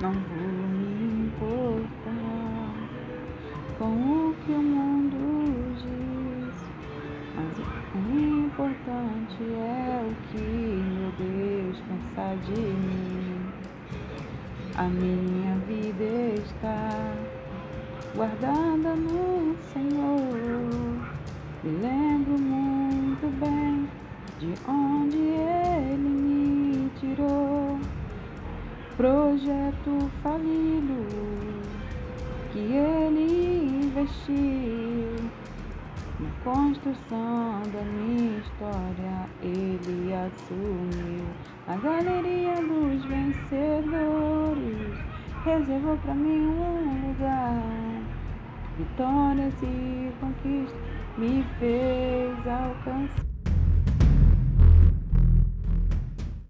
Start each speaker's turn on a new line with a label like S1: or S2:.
S1: Não vou me importar com o que o mundo diz, mas o importante é o que meu Deus pensa de mim. A minha vida está guardada no Senhor. Me lembro muito bem de onde Ele me. Projeto falido que Ele investiu na construção da minha história. Ele assumiu a galeria dos vencedores. Reservou para mim um lugar. Vitórias e conquistas me fez alcançar.